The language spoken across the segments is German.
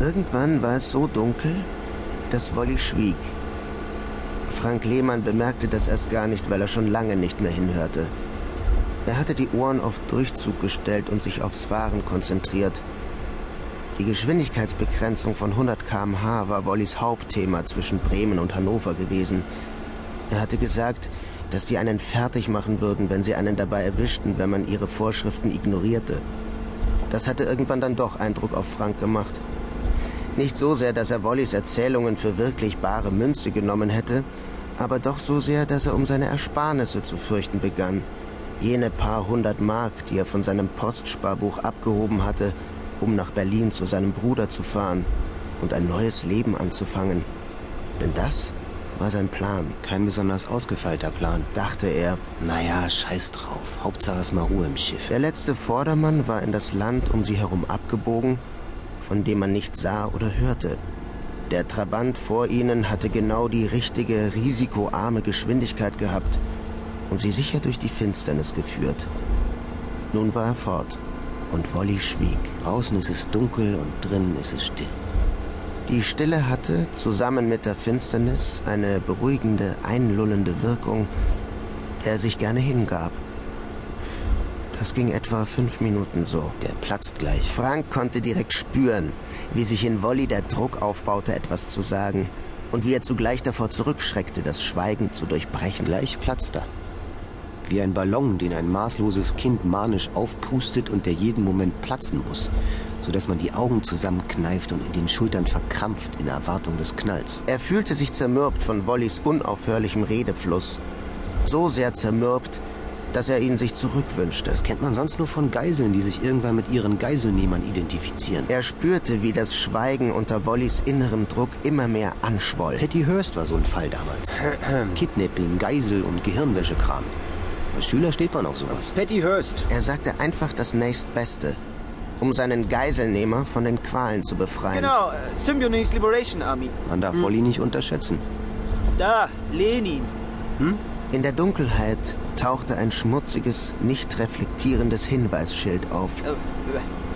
Irgendwann war es so dunkel, dass Wolli schwieg. Frank Lehmann bemerkte das erst gar nicht, weil er schon lange nicht mehr hinhörte. Er hatte die Ohren auf Durchzug gestellt und sich aufs Fahren konzentriert. Die Geschwindigkeitsbegrenzung von 100 km/h war Wollis Hauptthema zwischen Bremen und Hannover gewesen. Er hatte gesagt, dass sie einen fertig machen würden, wenn sie einen dabei erwischten, wenn man ihre Vorschriften ignorierte. Das hatte irgendwann dann doch Eindruck auf Frank gemacht. Nicht so sehr, dass er Wollis Erzählungen für wirklich bare Münze genommen hätte, aber doch so sehr, dass er um seine Ersparnisse zu fürchten begann. Jene paar hundert Mark, die er von seinem Postsparbuch abgehoben hatte, um nach Berlin zu seinem Bruder zu fahren und ein neues Leben anzufangen. Denn das war sein Plan. Kein besonders ausgefeilter Plan. Dachte er. Naja, scheiß drauf. Hauptsache es mal Ruhe im Schiff. Der letzte Vordermann war in das Land um sie herum abgebogen, von dem man nichts sah oder hörte. Der Trabant vor ihnen hatte genau die richtige, risikoarme Geschwindigkeit gehabt und sie sicher durch die Finsternis geführt. Nun war er fort und Wolli schwieg. Draußen ist es dunkel und drinnen ist es still. Die Stille hatte, zusammen mit der Finsternis, eine beruhigende, einlullende Wirkung, der er sich gerne hingab. Das ging etwa fünf Minuten so. Der platzt gleich. Frank konnte direkt spüren, wie sich in Wolli der Druck aufbaute, etwas zu sagen, und wie er zugleich davor zurückschreckte, das Schweigen zu durchbrechen. Gleich platzt er. Wie ein Ballon, den ein maßloses Kind manisch aufpustet und der jeden Moment platzen muss, sodass man die Augen zusammenkneift und in den Schultern verkrampft in Erwartung des Knalls. Er fühlte sich zermürbt von Wollis unaufhörlichem Redefluss. So sehr zermürbt, dass er ihn sich zurückwünschte. Das kennt man sonst nur von Geiseln, die sich irgendwann mit ihren Geiselnehmern identifizieren. Er spürte, wie das Schweigen unter Wollis innerem Druck immer mehr anschwoll. Patty Hearst war so ein Fall damals. Kidnapping, Geisel und Gehirnwäschekram. Als Schüler steht man auf sowas. Patty Hearst. Er sagte einfach das nächstbeste, um seinen Geiselnehmer von den Qualen zu befreien. Genau, äh, Symbionese Liberation Army. Man darf Wolli nicht unterschätzen. Da, Lenin. In der Dunkelheit tauchte ein schmutziges, nicht reflektierendes Hinweisschild auf. Äh,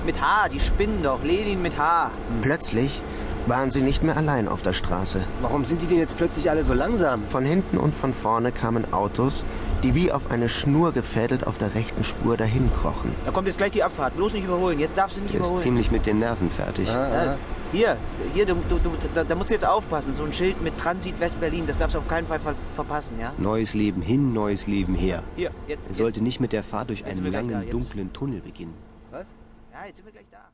mit H, die spinnen doch. Lenin mit H. Plötzlich waren sie nicht mehr allein auf der Straße. Warum sind die denn jetzt plötzlich alle so langsam? Von hinten und von vorne kamen Autos, die wie auf eine Schnur gefädelt auf der rechten Spur dahinkrochen. Da kommt jetzt gleich die Abfahrt. Bloß nicht überholen. Jetzt darfst du nicht Er ist überholen. ziemlich mit den Nerven fertig. Ja, hier, hier, du, du, du, da, da musst du jetzt aufpassen. So ein Schild mit Transit West-Berlin, das darfst du auf keinen Fall ver verpassen, ja? Neues Leben hin, neues Leben her. Hier, jetzt. Er sollte jetzt. nicht mit der Fahrt durch Jetzt einen langen, dunklen Tunnel beginnen. Was? Ja, jetzt sind wir gleich da.